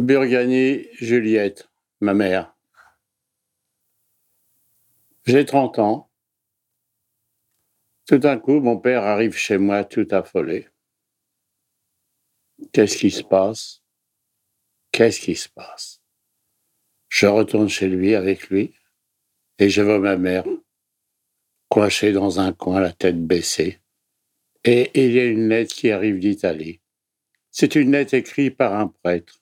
Burgani Juliette, ma mère. J'ai 30 ans. Tout d'un coup, mon père arrive chez moi tout affolé. Qu'est-ce qui se passe? Qu'est-ce qui se passe? Je retourne chez lui avec lui et je vois ma mère coincée dans un coin, la tête baissée. Et il y a une lettre qui arrive d'Italie. C'est une lettre écrite par un prêtre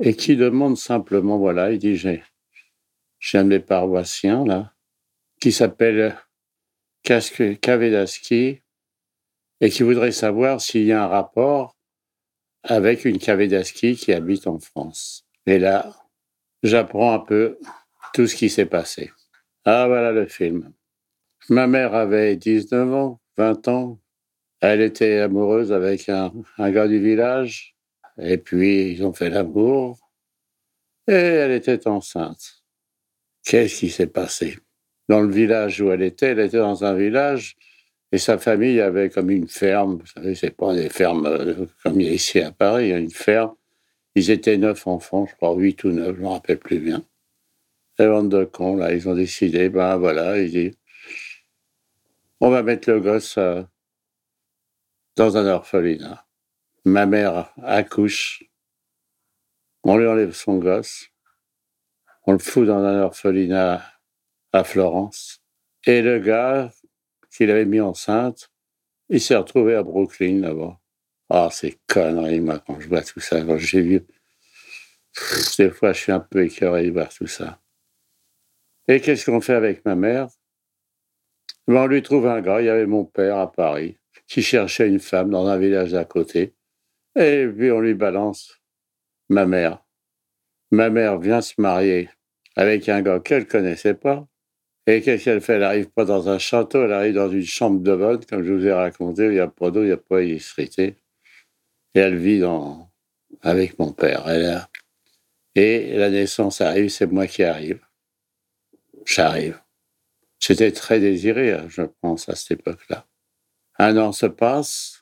et qui demande simplement, voilà, il dit, j'ai, un de mes paroissiens, là, qui s'appelle Kavedaski, et qui voudrait savoir s'il y a un rapport avec une Kavedaski qui habite en France. Et là, j'apprends un peu tout ce qui s'est passé. Ah, voilà le film. Ma mère avait 19 ans, 20 ans. Elle était amoureuse avec un, un gars du village. Et puis, ils ont fait l'amour. Et elle était enceinte. Qu'est-ce qui s'est passé? Dans le village où elle était, elle était dans un village et sa famille avait comme une ferme. Vous savez, c'est pas des fermes euh, comme il y a ici à Paris, il y a une ferme. Ils étaient neuf enfants, je crois, huit ou neuf, je ne me rappelle plus bien. Et bande de cons, là, ils ont décidé, ben voilà, ils disent, on va mettre le gosse euh, dans un orphelinat. Ma mère accouche, on lui enlève son gosse, on le fout dans un orphelinat à Florence. Et le gars qu'il avait mis enceinte, il s'est retrouvé à Brooklyn là-bas. Ah, c'est conneries, moi, quand je vois tout ça, quand j'ai vu. Des fois, je suis un peu écœuré de voir tout ça. Et qu'est-ce qu'on fait avec ma mère? Ben, On lui trouve un gars, il y avait mon père à Paris, qui cherchait une femme dans un village à côté. Et puis on lui balance ma mère. Ma mère vient se marier avec un gars qu'elle connaissait pas. Et qu'est-ce qu'elle fait? Elle arrive pas dans un château, elle arrive dans une chambre de bonne, comme je vous ai raconté, où il n'y a pas d'eau, il n'y a pas d'électricité. Et elle vit avec mon père. Et la naissance arrive, c'est moi qui arrive. J'arrive. J'étais très désiré, hein, je pense, à cette époque-là. Un an se passe,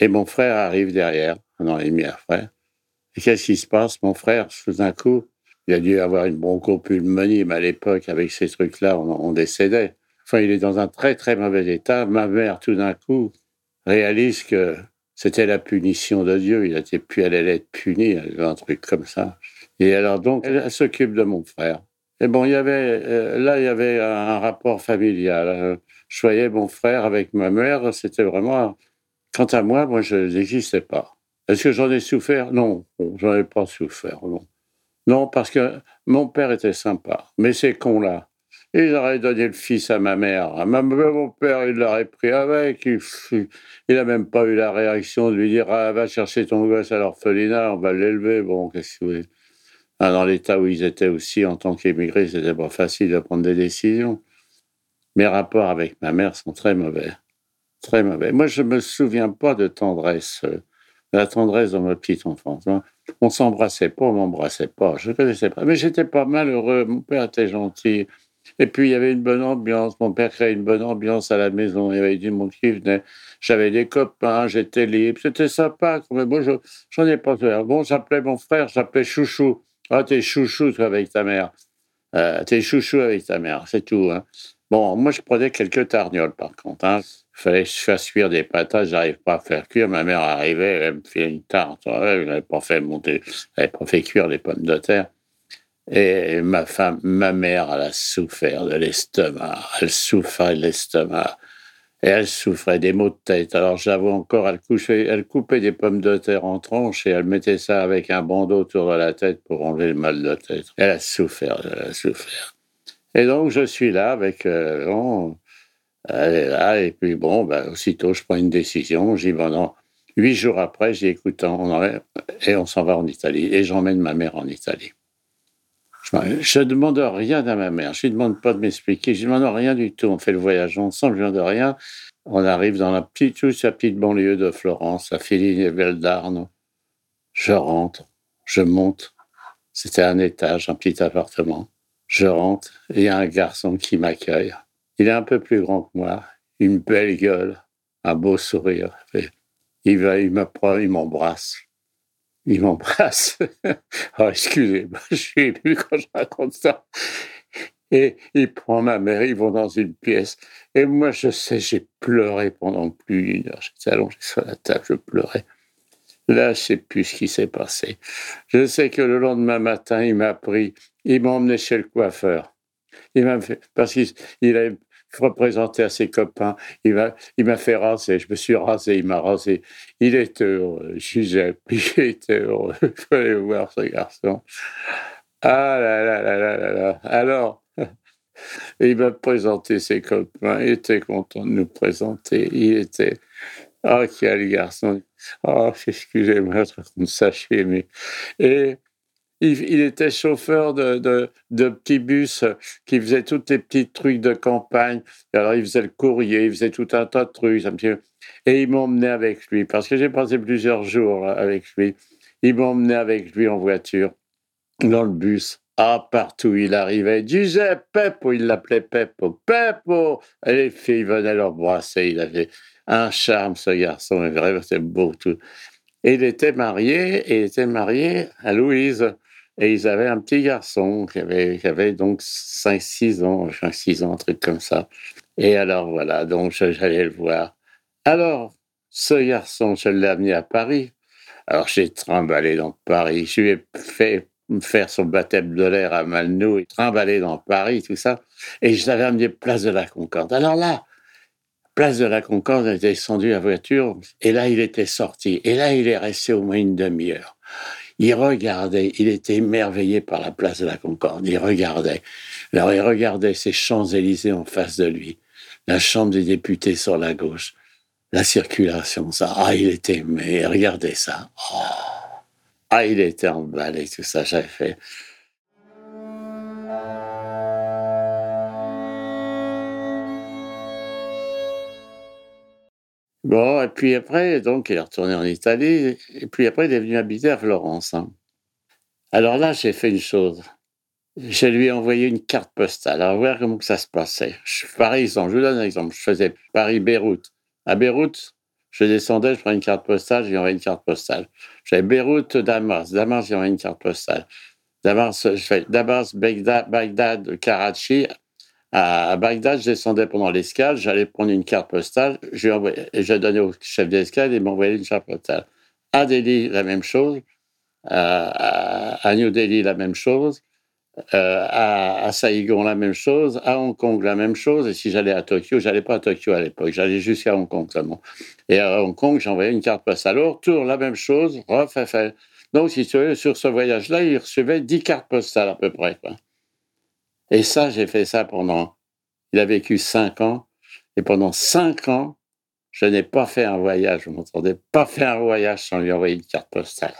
et mon frère arrive derrière, un an et demi après. Et qu'est-ce qui se passe Mon frère, tout d'un coup, il a dû avoir une bronchopulmonie, mais à l'époque, avec ces trucs-là, on, décédait. Enfin, il est dans un très, très mauvais état. Ma mère, tout d'un coup, réalise que c'était la punition de Dieu. Il était puis elle allait être punie, un truc comme ça. Et alors, donc, elle, s'occupe de mon frère. Et bon, il y avait, euh, là, il y avait un, un rapport familial. Euh, Je voyais mon frère avec ma mère, c'était vraiment. Quant à moi, moi, je n'existais pas. Est-ce que j'en ai souffert? Non, j'en ai pas souffert, non. Non, parce que mon père était sympa. Mais ces cons-là, ils auraient donné le fils à ma mère. À ma- mon père, il l'aurait pris avec. Il n'a même pas eu la réaction de lui dire ah, Va chercher ton gosse à l'orphelinat, on va l'élever. Bon, qu'est-ce que Ah, Dans l'état où ils étaient aussi en tant qu'émigrés, c'était pas facile de prendre des décisions. Mes rapports avec ma mère sont très mauvais. Très mauvais. Moi, je me souviens pas de tendresse, euh, de la tendresse dans ma petite enfance. hein. On s'embrassait pas, on m'embrassait pas. Je connaissais pas. Mais j'étais pas malheureux. Mon père était gentil. Et puis, il y avait une bonne ambiance. Mon père créait une bonne ambiance à la maison. Il y avait du monde qui venait. J'avais des copains, j'étais libre. C'était sympa. Mais moi, je, j'en ai pas peur. Bon, j'appelais mon frère, j'appelais Chouchou. Ah, t'es chouchou, toi, avec ta mère. Euh, t'es chouchou avec ta mère, c'est tout. Hein. Bon, moi, je prenais quelques tarnioles, par contre. Hein. Fallait que je fasse cuire des patates, j'arrive pas à faire cuire. Ma mère arrivait, elle me fait une tarte. Elle n'avait pas fait monter, elle pas fait cuire les pommes de terre. Et ma femme, ma mère, elle a souffert de l'estomac. Elle souffrait de l'estomac. Et elle souffrait des maux de tête. Alors j'avoue encore, elle, couchait, elle coupait des pommes de terre en tranches et elle mettait ça avec un bandeau autour de la tête pour enlever le mal de tête. Elle a souffert, elle a souffert. Et donc je suis là avec... euh, Elle est là, et puis bon, ben, aussitôt, je prends une décision. J'y vais non. Huit jours après, on enlève, et on s'en va en Italie. Et j'emmène ma mère en Italie. Je ne demande rien à ma mère. Je ne demande pas de m'expliquer. Je ne demande rien du tout. On fait le voyage ensemble, je ne demande rien. On arrive dans la petite, toute sa petite banlieue de Florence, à Féline d'Arno. Je rentre, je monte. C'était un étage, un petit appartement. Je rentre et il y a un garçon qui m'accueille. Il est un peu plus grand que moi, une belle gueule, un beau sourire. Il va, il m'embrasse. Il m'embrasse. oh, excusez-moi, je suis ému quand je raconte ça. Et il prend ma mère, ils vont dans une pièce. Et moi, je sais, j'ai pleuré pendant plus d'une heure. J'étais allongé sur la table, je pleurais. Là, je sais plus ce qui s'est passé. Je sais que le lendemain matin, il m'a pris, il m'a emmené chez le coiffeur. Il m'a fait, parce qu'il avait représenté à ses copains, il m'a, il m'a fait raser. Je me suis rasé, il m'a rasé. Il était heureux, Gisèle, il était heureux. Il fallait voir ce garçon. Ah là là là là là là. Alors, il m'a présenté ses copains. Il était content de nous présenter. Il était, oh, quel garçon. Oh, excusez-moi de ça mais. Et il, était chauffeur de, de, petits bus qui faisait tous les petits trucs de campagne. Alors, il faisait le courrier, il faisait tout un tas de trucs. Et il m'emmenait avec lui, parce que j'ai passé plusieurs jours avec lui. Il m'emmenait avec lui en voiture, dans le bus. Ah, partout il arrivait. Il disait Peppo, il l'appelait Peppo. Peppo Et les filles venaient leur brasser. Il avait un charme, ce garçon. Vraiment, c'était beau. Et il était marié, il était marié à Louise. Et ils avaient un petit garçon qui avait, donc 5-6 ans, 5-6 ans, un truc comme ça. Et alors voilà, donc j'allais le voir. Alors, ce garçon, je l'ai amené à Paris. Alors j'ai trimballé dans Paris. Je lui ai fait faire son baptême de l'air à Malnou, et trimballer dans Paris, tout ça. Et je l'avais amené place de la Concorde. Alors là, place de la Concorde, était descendu la voiture, et là, il était sorti. Et là, il est resté au moins une demi-heure. Il regardait, il était émerveillé par la place de la Concorde. Il regardait. Alors, il regardait ces Champs-Élysées en face de lui, la Chambre des députés sur la gauche, la circulation, ça. Ah, il était aimé. Regardez ça. Oh. Ah, il était emballé, tout ça, j'avais fait. Bon, et puis après, donc, il est retourné en Italie, et puis après, il est venu habiter à Florence. Hein. Alors là, j'ai fait une chose. Je lui envoyé une carte postale. Alors, voir comment ça se passait. Je, par exemple, je vous donne un exemple. Je faisais Paris-Beyrouth. À Beyrouth, je descendais, je prenais une carte postale, lui envoyais une carte postale. J'avais Beyrouth-Damas. Damas, j'ai envoyé une carte postale. Damas, je fais Damas, Bagdad, Karachi. À Bagdad, je descendais pendant l'escale, j'allais prendre une carte postale, je j'ai donné au chef d'escale et m'envoyait une carte postale. À Delhi, la même chose. À, New Delhi, la même chose. Euh, à, à, Saigon, la même chose. À Hong Kong, la même chose. Et si j'allais à Tokyo, j'allais pas à Tokyo à l'époque, j'allais jusqu'à Hong Kong seulement. Et à Hong Kong, j'envoyais une carte postale. Retour, la même chose. Refait, Donc, si tu veux, sur ce voyage-là, il recevait 10 cartes postales à peu près. Et ça, j'ai fait ça pendant. Il a vécu cinq ans. Et pendant cinq ans, je n'ai pas fait un voyage, vous m'entendez, pas fait un voyage sans lui envoyer une carte postale.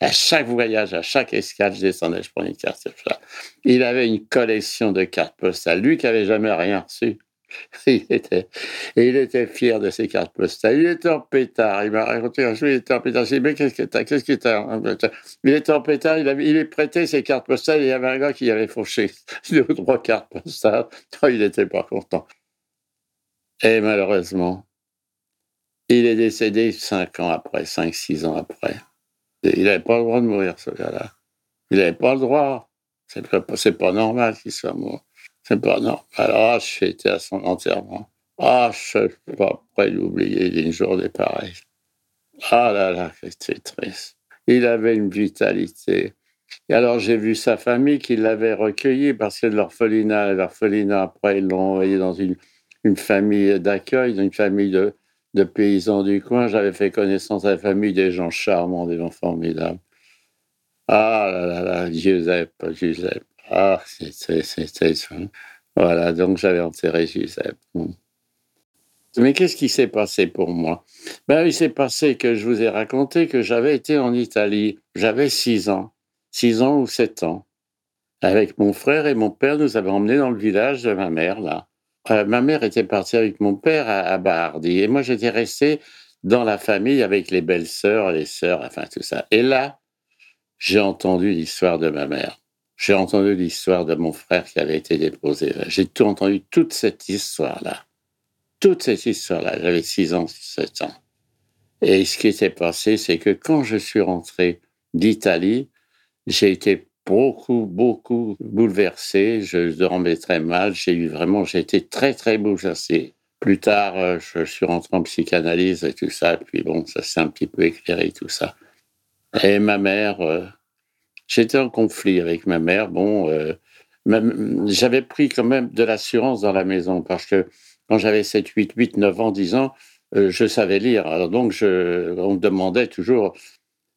À chaque voyage, à chaque escale, je descendais, je prenais une carte postale. Il avait une collection de cartes postales. Lui qui avait jamais rien reçu, il était, et il était fier de ses cartes postales. Il était en pétard. Il m'a raconté un jour, il était en pétard. Je dit, mais qu'est-ce que t'as Qu'est-ce que t'as Il était en pétard, il, avait, il prêté ses cartes postales et il y avait un gars qui avait fauché deux ou trois cartes postales. il n'était pas content. Et malheureusement, il est décédé cinq ans après, cinq, six ans après. il n'avait pas le droit de mourir, ce gars-là. Il n'avait pas le droit. C'est pas, pas normal qu'il soit mort. C'est. Alors, je été à son enterrement. Ah, je ne suis pas prêt d'oublier d'une journée pareille. Ah là là, c'était triste. Il avait une vitalité. Et alors, j'ai vu sa famille qui l'avait recueilli parce que l'orphelinat, l'orphelinat, après, ils l'ont envoyé dans une, famille d'accueil, une famille de, de paysans du coin. J'avais fait connaissance à la famille des gens charmants, des gens formidables. Ah là là là, Giuseppe, Giuseppe. Ah, c'était. Voilà, donc j'avais enterré Giuseppe. Mais qu'est-ce qui s'est passé pour moi? Ben, Il s'est passé que je vous ai raconté que j'avais été en Italie. J'avais six ans, six ans ou sept ans. Avec mon frère et mon père, nous avons emmené dans le village de ma mère, là. Euh, ma mère était partie avec mon père à, à Bardi. Et moi, j'étais resté dans la famille avec les belles-sœurs, les sœurs, enfin tout ça. Et là, j'ai entendu l'histoire de ma mère. J'ai entendu l'histoire de mon frère qui avait été déposé. J'ai tout entendu, toute cette histoire-là. Toute cette histoire-là. J'avais 6 ans, 7 ans. Et ce qui s'est passé, c'est que quand je suis rentré d'Italie, j'ai été beaucoup, beaucoup bouleversé. Je dormais très mal. J'ai eu vraiment, j'ai été très, très bouleversé. Plus tard, euh, je suis rentré en psychanalyse et tout ça. Et puis bon, ça s'est un petit peu éclairé, tout ça. Et ma mère, euh, j'étais en conflit avec ma mère. Bon, euh, j'avais pris quand même de l'assurance dans la maison parce que quand j'avais 7, 8, 8, 9 ans, 10 ans, euh, je savais lire. Alors donc, on me demandait toujours.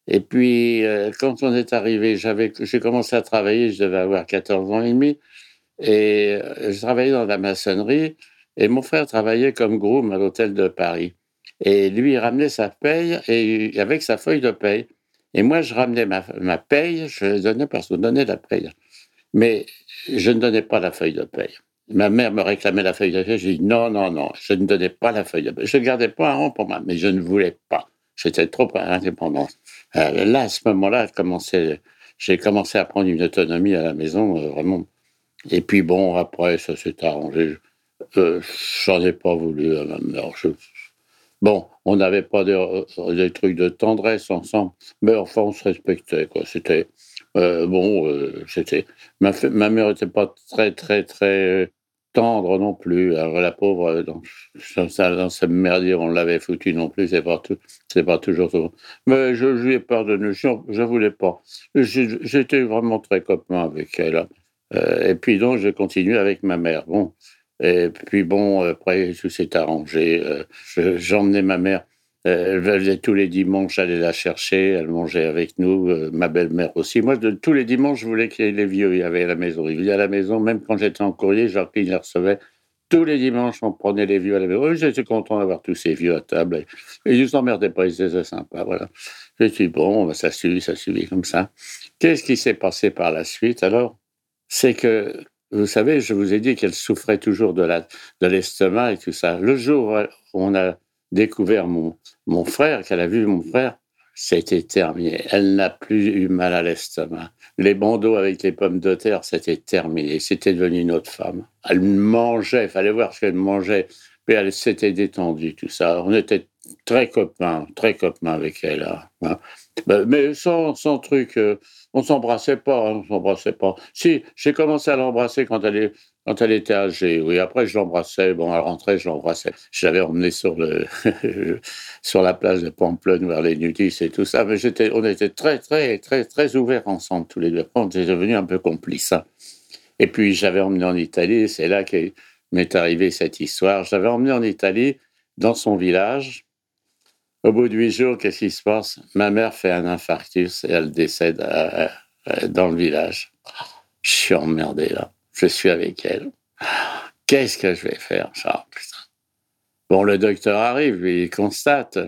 Et puis, euh, quand on est arrivé, j'ai commencé à travailler, je devais avoir 14 ans et demi, et je travaillais dans la maçonnerie, et mon frère travaillait comme groom à l'hôtel de Paris. Et lui, il ramenait sa paye, et avec sa feuille de paye. Et moi, je ramenais ma, ma paye, je donnais parce qu'on donnait la paye. Mais je ne donnais pas la feuille de paye. Ma mère me réclamait la feuille de paye. J'ai dit non, non, non, je ne donnais pas la feuille de paye. Je ne gardais pas un rond pour moi, mais je ne voulais pas. J'étais trop indépendante. Euh, là, à ce moment-là, j'ai commencé à prendre une autonomie à la maison, euh, vraiment. Et puis bon, après, ça s'est arrangé. Euh, J'en ai pas voulu à ma mère. Je, Bon, on n'avait pas des, des, trucs de tendresse ensemble, mais enfin, on se respectait, quoi. C'était, euh, bon, euh, c'était, ma, mère n'était pas très, très, très tendre non plus. Alors, la pauvre, dans, dans ce merdier, on l'avait foutu non plus, c'est pas pas toujours tout. Mais je, lui ai pardonné, je, je voulais pas. J'étais vraiment très copain avec elle. Euh, et puis donc, je continue avec ma mère. Bon, et puis bon, après, tout s'est arrangé. Euh, j'emmenais ma mère. Euh, elle venait tous les dimanches aller la chercher. Elle mangeait avec nous. Euh, ma belle-mère aussi. Moi, de, tous les dimanches, je voulais qu'il y ait les vieux. Il y avait à la maison. Il y à la maison, même quand j'étais en courrier, qu'il les recevait. Tous les dimanches, on prenait les vieux à la maison. J'étais content d'avoir tous ces vieux à table. Et, ils ne s'emmerdaient pas, ils étaient sympas. Voilà. J'ai dit, bon, ben, ça suit, ça suit comme ça. Qu'est-ce qui s'est passé par la suite? Alors C'est que vous savez, je vous ai dit qu'elle souffrait toujours de l'estomac et tout ça. Le jour où on a découvert mon, frère, qu'elle a vu mon frère, c'était terminé. Elle n'a plus eu mal à l'estomac. Les bandeaux avec les pommes de terre, c'était terminé. C'était devenu une autre femme. Elle mangeait, il fallait voir ce qu'elle mangeait. Mais elle s'était détendue, tout ça. On était très copains, très copains avec elle. Hein. Ben, mais sans, sans truc, euh, on s'embrassait pas, hein, on s'embrassait pas. Si, j'ai commencé à l'embrasser quand elle quand elle était âgée. Oui, après je l'embrassais. Bon, elle rentrait, je l'embrassais. Je l'avais emmené sur le, sur la place de Pamplonne vers les nudistes et tout ça. Mais j'étais, on était très, très, très, très ouverts ensemble tous les deux. On était devenus un peu complices. Hein. Et puis j'avais emmené en Italie. C'est là qu'est m'est arrivée cette histoire. Je l'avais emmené en Italie, dans son village. Au bout de huit jours, qu'est-ce qui se passe? Ma mère fait un infarctus et elle décède euh, euh, dans le village. Je suis emmerdé là. Je suis avec elle. Qu'est-ce que je vais faire, ça Bon, le docteur arrive, il constate.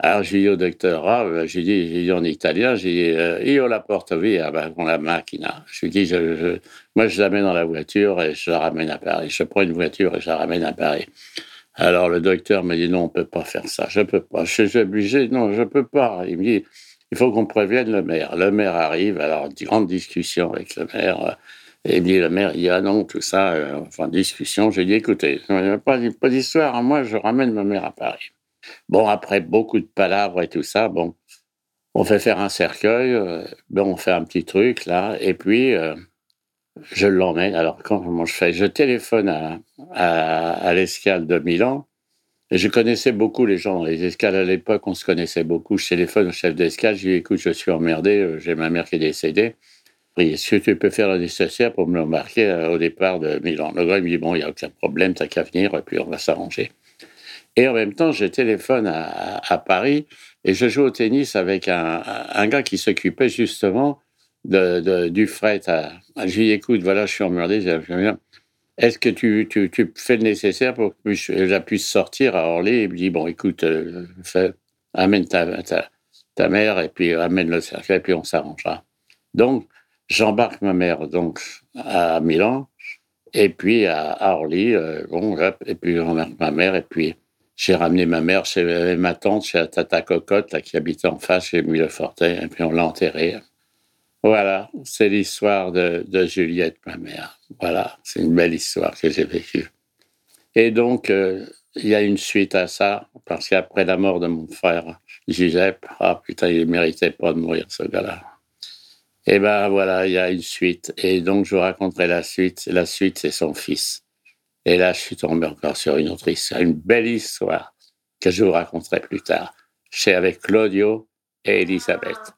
Alors, j'ai dit au docteur, ah, j'ai dit, dit, en italien, j'ai dit, euh, io la porte via, ben, con la macchina. Je lui dis, moi, je la dans la voiture et je la ramène à Paris. Je prends une voiture et je la ramène à Paris. Alors le docteur me dit non, on peut pas faire ça, je peux pas. Je suis obligé, non, je peux pas. Il me dit, il faut qu'on prévienne le maire. Le maire arrive, alors grande discussion avec le maire. Et il me dit, le maire, il dit, ah non, tout ça, euh, enfin, discussion. J'ai dit, écoutez, pas, pas d'histoire, hein. moi, je ramène ma mère à Paris. Bon, après beaucoup de palabres et tout ça, bon, on fait faire un cercueil, euh, on fait un petit truc, là, et puis, euh, je l'emmène. Alors, comment je fais? Je téléphone à, à, l'escale de Milan. Je connaissais beaucoup les gens. Les escales à l'époque, on se connaissait beaucoup. Je téléphone au chef d'escale. Je lui dis écoute, je suis emmerdé. Euh, j'ai ma mère qui est décédée. Est-ce que tu peux faire le nécessaire pour me l'embarquer euh, au départ de Milan? Le gars me dit bon, il n'y a aucun problème, t'as qu'à venir, et puis on va s'arranger. Et en même temps, je téléphone à, Paris et je joue au tennis avec un, un gars qui s'occupait justement du fret. À, je lui dis, écoute, voilà, je suis emmerdé, est-ce que tu, fais le nécessaire pour que je puisse sortir à Orly il me dit, bon, écoute, euh, amène ta, mère et puis amène le cercueil et puis on s'arrangera. Donc, j'embarque ma mère donc à Milan et puis à, Orly, euh, bon, et puis j'embarque ma mère et puis j'ai ramené ma mère chez ma tante, chez la Tata Cocotte, là, qui habitait en face, chez Mille-Fortin, et puis on l'a enterrée. Voilà, c'est l'histoire de, Juliette, ma mère. Voilà, c'est une belle histoire que j'ai vécue. Et donc, euh, il y a une suite à ça, parce qu'après la mort de mon frère Giuseppe, ah putain, il méritait pas de mourir, ce gars-là. Et ben voilà, il y a une suite. Et donc, je vous raconterai la suite. La suite, c'est son fils. Et là, je suis tombé encore sur une autre histoire, une belle histoire que je vous raconterai plus tard. C'est avec Claudio et Elisabeth.